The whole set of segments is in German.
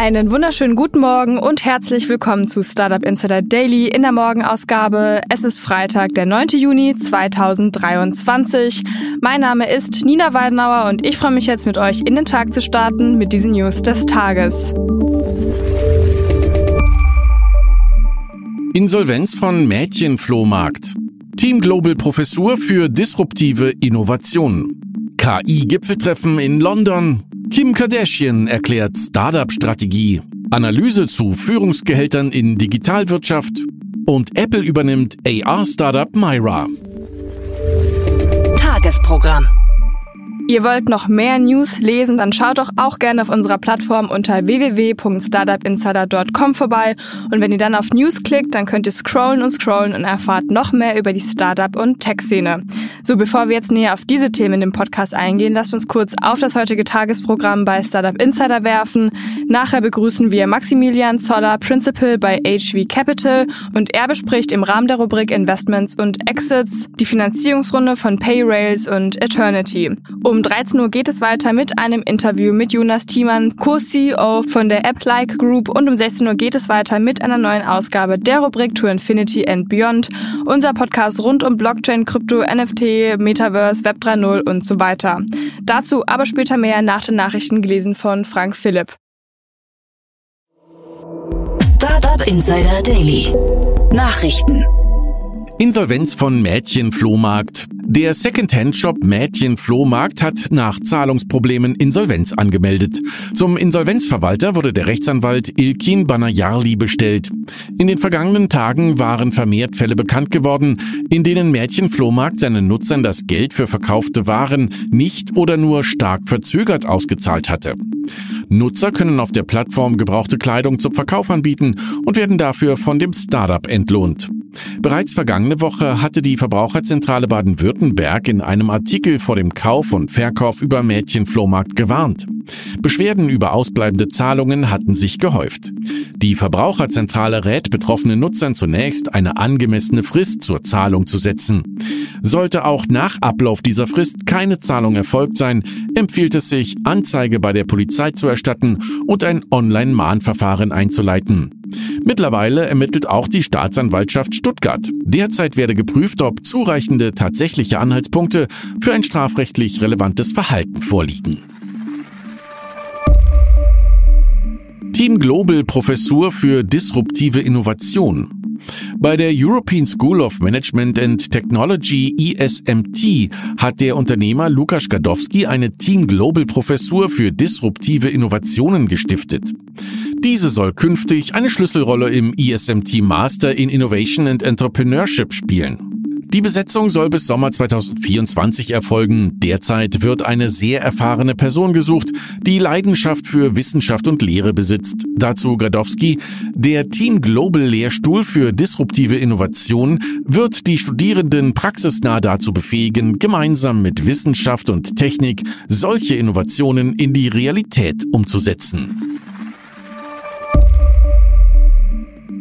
Einen wunderschönen guten Morgen und herzlich willkommen zu Startup Insider Daily in der Morgenausgabe. Es ist Freitag, der 9. Juni 2023. Mein Name ist Nina Weidenauer und ich freue mich jetzt mit euch in den Tag zu starten mit diesen News des Tages. Insolvenz von Mädchenflohmarkt. Team Global Professur für disruptive Innovationen. KI-Gipfeltreffen in London. Kim Kardashian erklärt Startup-Strategie. Analyse zu Führungsgehältern in Digitalwirtschaft. Und Apple übernimmt AR-Startup Myra. Tagesprogramm. Ihr wollt noch mehr News lesen, dann schaut doch auch gerne auf unserer Plattform unter www.startupinsider.com vorbei. Und wenn ihr dann auf News klickt, dann könnt ihr scrollen und scrollen und erfahrt noch mehr über die Startup- und Tech-Szene. So, bevor wir jetzt näher auf diese Themen in dem Podcast eingehen, lasst uns kurz auf das heutige Tagesprogramm bei Startup Insider werfen. Nachher begrüßen wir Maximilian Zoller, Principal bei HV Capital und er bespricht im Rahmen der Rubrik Investments und Exits die Finanzierungsrunde von Payrails und Eternity. Um 13 Uhr geht es weiter mit einem Interview mit Jonas Thiemann, Co-CEO von der App-like Group und um 16 Uhr geht es weiter mit einer neuen Ausgabe der Rubrik To Infinity and Beyond, unser Podcast rund um Blockchain, Krypto, NFT, Metaverse, Web 3.0 und so weiter. Dazu aber später mehr nach den Nachrichten gelesen von Frank Philipp. Startup Insider Daily. Nachrichten. Insolvenz von Mädchenflohmarkt. Der Secondhand-Shop Mädchenflohmarkt hat nach Zahlungsproblemen Insolvenz angemeldet. Zum Insolvenzverwalter wurde der Rechtsanwalt Ilkin Banayarli bestellt. In den vergangenen Tagen waren vermehrt Fälle bekannt geworden, in denen Mädchenflohmarkt seinen Nutzern das Geld für verkaufte Waren nicht oder nur stark verzögert ausgezahlt hatte. Nutzer können auf der Plattform gebrauchte Kleidung zum Verkauf anbieten und werden dafür von dem Startup entlohnt. Bereits vergangene Woche hatte die Verbraucherzentrale Baden-Württemberg in einem Artikel vor dem Kauf und Verkauf über Mädchenflohmarkt gewarnt. Beschwerden über ausbleibende Zahlungen hatten sich gehäuft. Die Verbraucherzentrale rät betroffenen Nutzern zunächst, eine angemessene Frist zur Zahlung zu setzen. Sollte auch nach Ablauf dieser Frist keine Zahlung erfolgt sein, empfiehlt es sich, Anzeige bei der Polizei zu erstatten und ein Online-Mahnverfahren einzuleiten. Mittlerweile ermittelt auch die Staatsanwaltschaft Stuttgart. Derzeit werde geprüft, ob zureichende tatsächliche Anhaltspunkte für ein strafrechtlich relevantes Verhalten vorliegen. Team Global Professur für disruptive Innovation. Bei der European School of Management and Technology ESMT hat der Unternehmer Lukas Gadowski eine Team Global Professur für disruptive Innovationen gestiftet. Diese soll künftig eine Schlüsselrolle im ESMT Master in Innovation and Entrepreneurship spielen. Die Besetzung soll bis Sommer 2024 erfolgen. Derzeit wird eine sehr erfahrene Person gesucht, die Leidenschaft für Wissenschaft und Lehre besitzt. Dazu Gradowski, der Team Global Lehrstuhl für disruptive Innovation wird die Studierenden praxisnah dazu befähigen, gemeinsam mit Wissenschaft und Technik solche Innovationen in die Realität umzusetzen.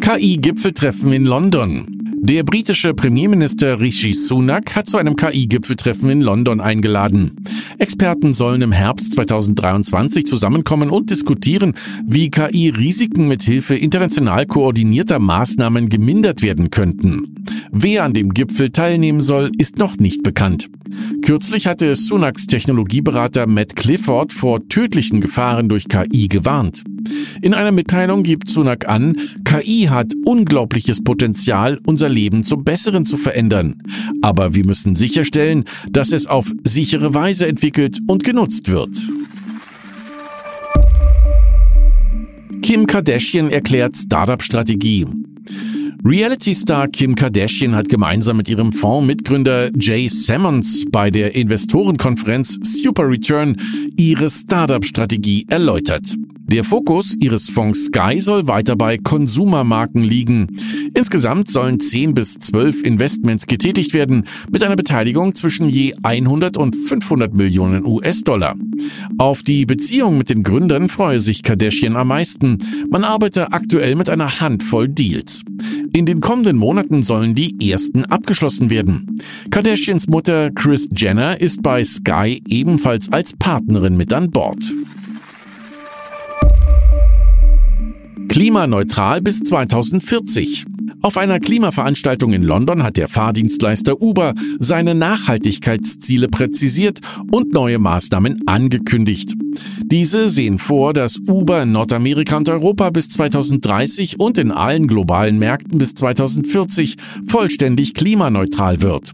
KI-Gipfeltreffen in London. Der britische Premierminister Rishi Sunak hat zu einem KI-Gipfeltreffen in London eingeladen. Experten sollen im Herbst 2023 zusammenkommen und diskutieren, wie KI-Risiken mit Hilfe international koordinierter Maßnahmen gemindert werden könnten. Wer an dem Gipfel teilnehmen soll, ist noch nicht bekannt. Kürzlich hatte Sunaks Technologieberater Matt Clifford vor tödlichen Gefahren durch KI gewarnt. In einer Mitteilung gibt Sunak an, KI hat unglaubliches Potenzial, unser Leben zum Besseren zu verändern. Aber wir müssen sicherstellen, dass es auf sichere Weise entwickelt und genutzt wird. Kim Kardashian erklärt Startup-Strategie. Reality-Star Kim Kardashian hat gemeinsam mit ihrem Fondsmitgründer Jay Sammons bei der Investorenkonferenz Super Return ihre Startup-Strategie erläutert. Der Fokus ihres Fonds Sky soll weiter bei Konsumermarken liegen. Insgesamt sollen 10 bis 12 Investments getätigt werden, mit einer Beteiligung zwischen je 100 und 500 Millionen US-Dollar. Auf die Beziehung mit den Gründern freue sich Kardashian am meisten. Man arbeite aktuell mit einer Handvoll Deals. In den kommenden Monaten sollen die ersten abgeschlossen werden. Kardashians Mutter Chris Jenner ist bei Sky ebenfalls als Partnerin mit an Bord. Klimaneutral bis 2040. Auf einer Klimaveranstaltung in London hat der Fahrdienstleister Uber seine Nachhaltigkeitsziele präzisiert und neue Maßnahmen angekündigt. Diese sehen vor, dass Uber in Nordamerika und Europa bis 2030 und in allen globalen Märkten bis 2040 vollständig klimaneutral wird.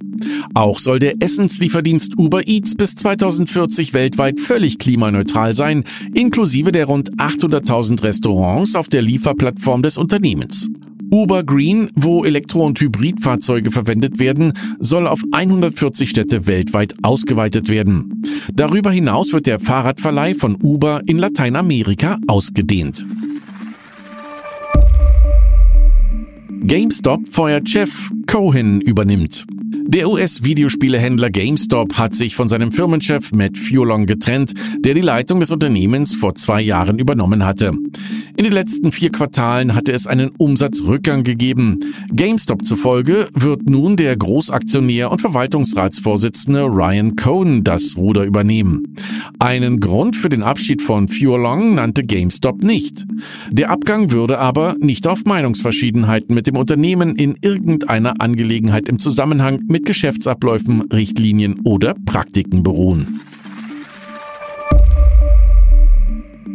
Auch soll der Essenslieferdienst Uber Eats bis 2040 weltweit völlig klimaneutral sein, inklusive der rund 800.000 Restaurants auf der Lieferplattform des Unternehmens. Uber Green, wo Elektro- und Hybridfahrzeuge verwendet werden, soll auf 140 Städte weltweit ausgeweitet werden. Darüber hinaus wird der Fahrradverleih von Uber in Lateinamerika ausgedehnt. GameStop feuert Chef, Cohen übernimmt. Der US-Videospielehändler GameStop hat sich von seinem Firmenchef Matt Furlong getrennt, der die Leitung des Unternehmens vor zwei Jahren übernommen hatte. In den letzten vier Quartalen hatte es einen Umsatzrückgang gegeben. GameStop zufolge wird nun der Großaktionär und Verwaltungsratsvorsitzende Ryan Cohen das Ruder übernehmen. Einen Grund für den Abschied von Furlong nannte GameStop nicht. Der Abgang würde aber nicht auf Meinungsverschiedenheiten mit dem Unternehmen in irgendeiner Angelegenheit im Zusammenhang mit Geschäftsabläufen, Richtlinien oder Praktiken beruhen.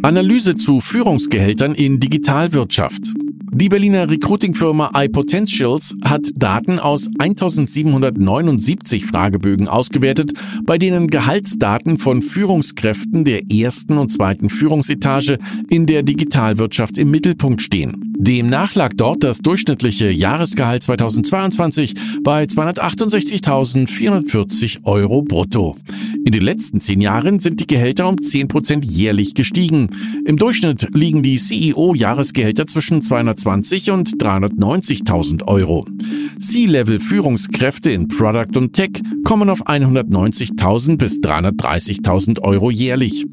Analyse zu Führungsgehältern in Digitalwirtschaft. Die Berliner Recruiting-Firma iPotentials hat Daten aus 1779 Fragebögen ausgewertet, bei denen Gehaltsdaten von Führungskräften der ersten und zweiten Führungsetage in der Digitalwirtschaft im Mittelpunkt stehen. Demnach lag dort das durchschnittliche Jahresgehalt 2022 bei 268.440 Euro brutto. In den letzten zehn Jahren sind die Gehälter um 10 Prozent jährlich gestiegen. Im Durchschnitt liegen die CEO-Jahresgehälter zwischen 220 und 390.000 Euro. C-Level-Führungskräfte in Product und Tech kommen auf 190.000 bis 330.000 Euro jährlich.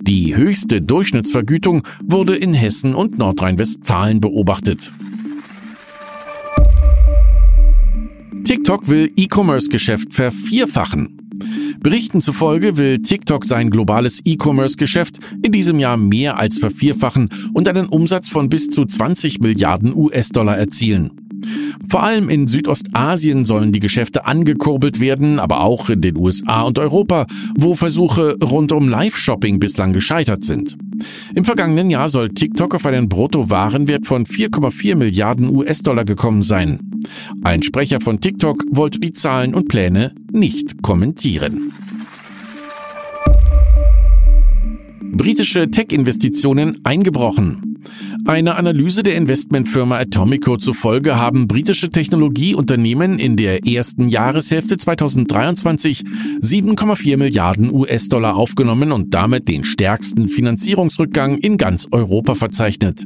Die höchste Durchschnittsvergütung wurde in Hessen und Nordrhein-Westfalen beobachtet. TikTok will E-Commerce-Geschäft vervierfachen. Berichten zufolge will TikTok sein globales E-Commerce-Geschäft in diesem Jahr mehr als vervierfachen und einen Umsatz von bis zu 20 Milliarden US-Dollar erzielen. Vor allem in Südostasien sollen die Geschäfte angekurbelt werden, aber auch in den USA und Europa, wo Versuche rund um Live-Shopping bislang gescheitert sind. Im vergangenen Jahr soll TikTok auf einen Bruttowarenwert von 4,4 Milliarden US-Dollar gekommen sein. Ein Sprecher von TikTok wollte die Zahlen und Pläne nicht kommentieren. Britische Tech-Investitionen eingebrochen. Einer Analyse der Investmentfirma Atomico zufolge haben britische Technologieunternehmen in der ersten Jahreshälfte 2023 7,4 Milliarden US-Dollar aufgenommen und damit den stärksten Finanzierungsrückgang in ganz Europa verzeichnet.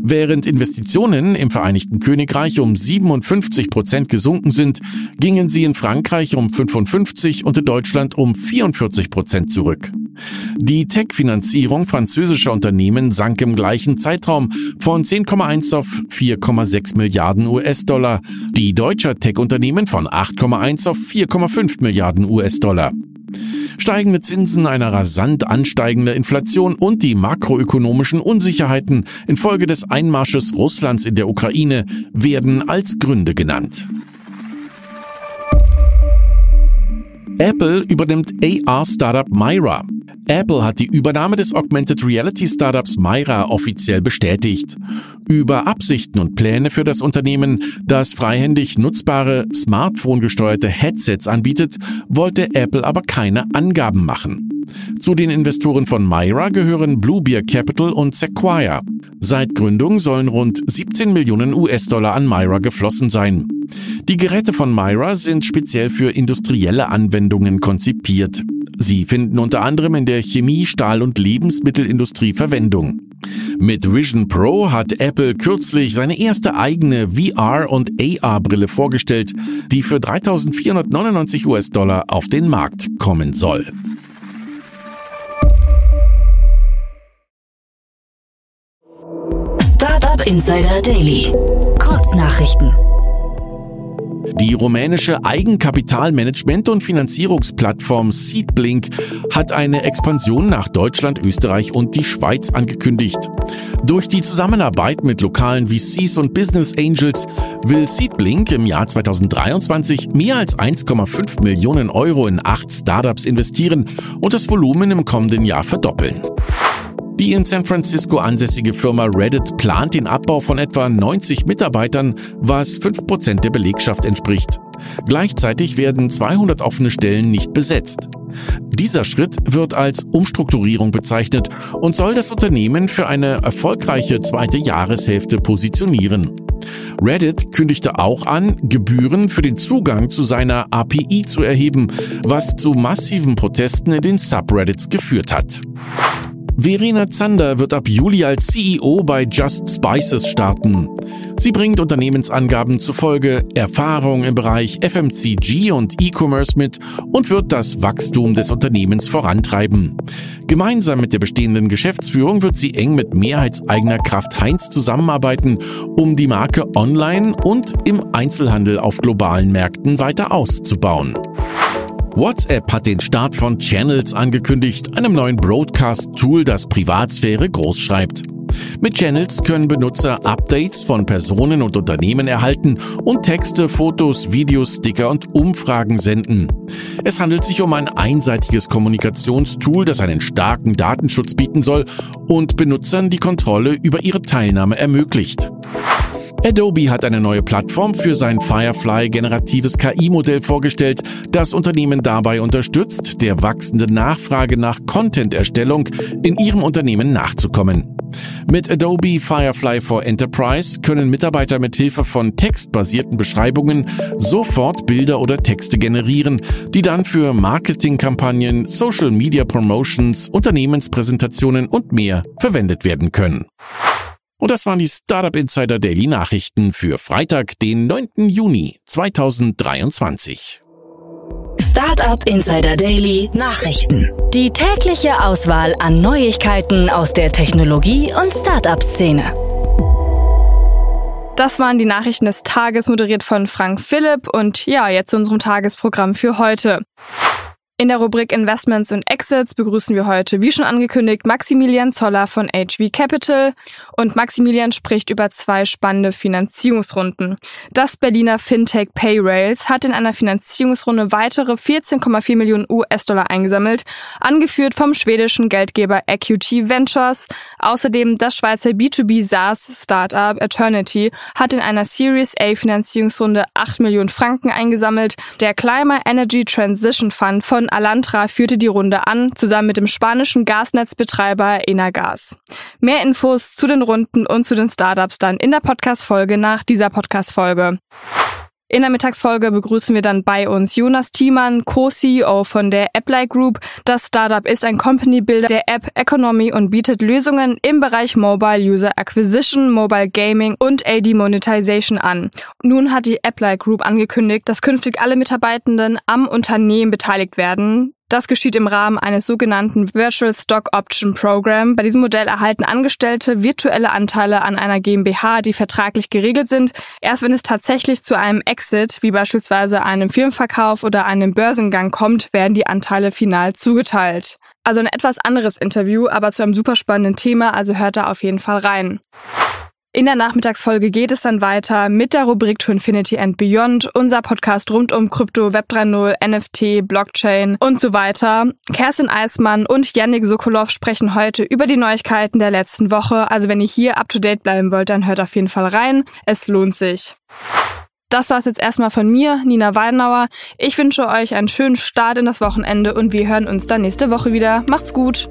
Während Investitionen im Vereinigten Königreich um 57 Prozent gesunken sind, gingen sie in Frankreich um 55 und in Deutschland um 44 Prozent zurück. Die Tech-Finanzierung französischer Unternehmen sank im gleichen Zeitraum von 10,1 auf 4,6 Milliarden US-Dollar, die deutscher Tech-Unternehmen von 8,1 auf 4,5 Milliarden US-Dollar. Steigende Zinsen, eine rasant ansteigende Inflation und die makroökonomischen Unsicherheiten infolge des Einmarsches Russlands in der Ukraine werden als Gründe genannt. Apple übernimmt AR-Startup Myra. Apple hat die Übernahme des Augmented Reality Startups Myra offiziell bestätigt. Über Absichten und Pläne für das Unternehmen, das freihändig nutzbare Smartphone-gesteuerte Headsets anbietet, wollte Apple aber keine Angaben machen. Zu den Investoren von Myra gehören Bluebeer Capital und Sequoia. Seit Gründung sollen rund 17 Millionen US-Dollar an Myra geflossen sein. Die Geräte von Myra sind speziell für industrielle Anwendungen konzipiert. Sie finden unter anderem in der Chemie, Stahl- und Lebensmittelindustrie Verwendung. Mit Vision Pro hat Apple kürzlich seine erste eigene VR- und AR-Brille vorgestellt, die für 3.499 US-Dollar auf den Markt kommen soll. Startup Insider Daily. Kurznachrichten. Die rumänische Eigenkapitalmanagement- und Finanzierungsplattform Seedblink hat eine Expansion nach Deutschland, Österreich und die Schweiz angekündigt. Durch die Zusammenarbeit mit lokalen VCs und Business Angels will Seedblink im Jahr 2023 mehr als 1,5 Millionen Euro in acht Startups investieren und das Volumen im kommenden Jahr verdoppeln. Die in San Francisco ansässige Firma Reddit plant den Abbau von etwa 90 Mitarbeitern, was 5% der Belegschaft entspricht. Gleichzeitig werden 200 offene Stellen nicht besetzt. Dieser Schritt wird als Umstrukturierung bezeichnet und soll das Unternehmen für eine erfolgreiche zweite Jahreshälfte positionieren. Reddit kündigte auch an, Gebühren für den Zugang zu seiner API zu erheben, was zu massiven Protesten in den Subreddits geführt hat. Verena Zander wird ab Juli als CEO bei Just Spices starten. Sie bringt Unternehmensangaben zufolge Erfahrung im Bereich FMCG und E-Commerce mit und wird das Wachstum des Unternehmens vorantreiben. Gemeinsam mit der bestehenden Geschäftsführung wird sie eng mit mehrheitseigener Kraft Heinz zusammenarbeiten, um die Marke online und im Einzelhandel auf globalen Märkten weiter auszubauen. WhatsApp hat den Start von Channels angekündigt, einem neuen Broadcast-Tool, das Privatsphäre groß schreibt. Mit Channels können Benutzer Updates von Personen und Unternehmen erhalten und Texte, Fotos, Videos, Sticker und Umfragen senden. Es handelt sich um ein einseitiges Kommunikationstool, das einen starken Datenschutz bieten soll und Benutzern die Kontrolle über ihre Teilnahme ermöglicht. Adobe hat eine neue Plattform für sein Firefly generatives KI-Modell vorgestellt, das Unternehmen dabei unterstützt, der wachsenden Nachfrage nach Content-Erstellung in ihrem Unternehmen nachzukommen. Mit Adobe Firefly for Enterprise können Mitarbeiter mit Hilfe von textbasierten Beschreibungen sofort Bilder oder Texte generieren, die dann für Marketingkampagnen, Social Media Promotions, Unternehmenspräsentationen und mehr verwendet werden können. Und das waren die Startup Insider Daily Nachrichten für Freitag, den 9. Juni 2023. Startup Insider Daily Nachrichten. Die tägliche Auswahl an Neuigkeiten aus der Technologie- und Startup-Szene. Das waren die Nachrichten des Tages, moderiert von Frank Philipp. Und ja, jetzt zu unserem Tagesprogramm für heute. In der Rubrik Investments und Exits begrüßen wir heute, wie schon angekündigt, Maximilian Zoller von HV Capital. Und Maximilian spricht über zwei spannende Finanzierungsrunden. Das Berliner Fintech Payrails hat in einer Finanzierungsrunde weitere 14,4 Millionen US-Dollar eingesammelt, angeführt vom schwedischen Geldgeber Equity Ventures. Außerdem das Schweizer B2B SaaS-Startup Eternity hat in einer Series A Finanzierungsrunde 8 Millionen Franken eingesammelt. Der Climate Energy Transition Fund von von Alantra führte die Runde an, zusammen mit dem spanischen Gasnetzbetreiber Enagas. Mehr Infos zu den Runden und zu den Startups dann in der Podcast-Folge nach dieser Podcast-Folge. In der Mittagsfolge begrüßen wir dann bei uns Jonas Thiemann, Co-CEO von der Apply Group. Das Startup ist ein Company Builder der App Economy und bietet Lösungen im Bereich Mobile User Acquisition, Mobile Gaming und AD Monetization an. Nun hat die Apply Group angekündigt, dass künftig alle Mitarbeitenden am Unternehmen beteiligt werden. Das geschieht im Rahmen eines sogenannten Virtual Stock Option Program. Bei diesem Modell erhalten Angestellte virtuelle Anteile an einer GmbH, die vertraglich geregelt sind. Erst wenn es tatsächlich zu einem Exit, wie beispielsweise einem Firmenverkauf oder einem Börsengang kommt, werden die Anteile final zugeteilt. Also ein etwas anderes Interview, aber zu einem super spannenden Thema, also hört da auf jeden Fall rein. In der Nachmittagsfolge geht es dann weiter mit der Rubrik To Infinity and Beyond, unser Podcast rund um Krypto, Web 3.0, NFT, Blockchain und so weiter. Kerstin Eismann und Yannick Sokolov sprechen heute über die Neuigkeiten der letzten Woche. Also wenn ihr hier up to date bleiben wollt, dann hört auf jeden Fall rein. Es lohnt sich. Das war's jetzt erstmal von mir, Nina Weidenauer. Ich wünsche euch einen schönen Start in das Wochenende und wir hören uns dann nächste Woche wieder. Macht's gut!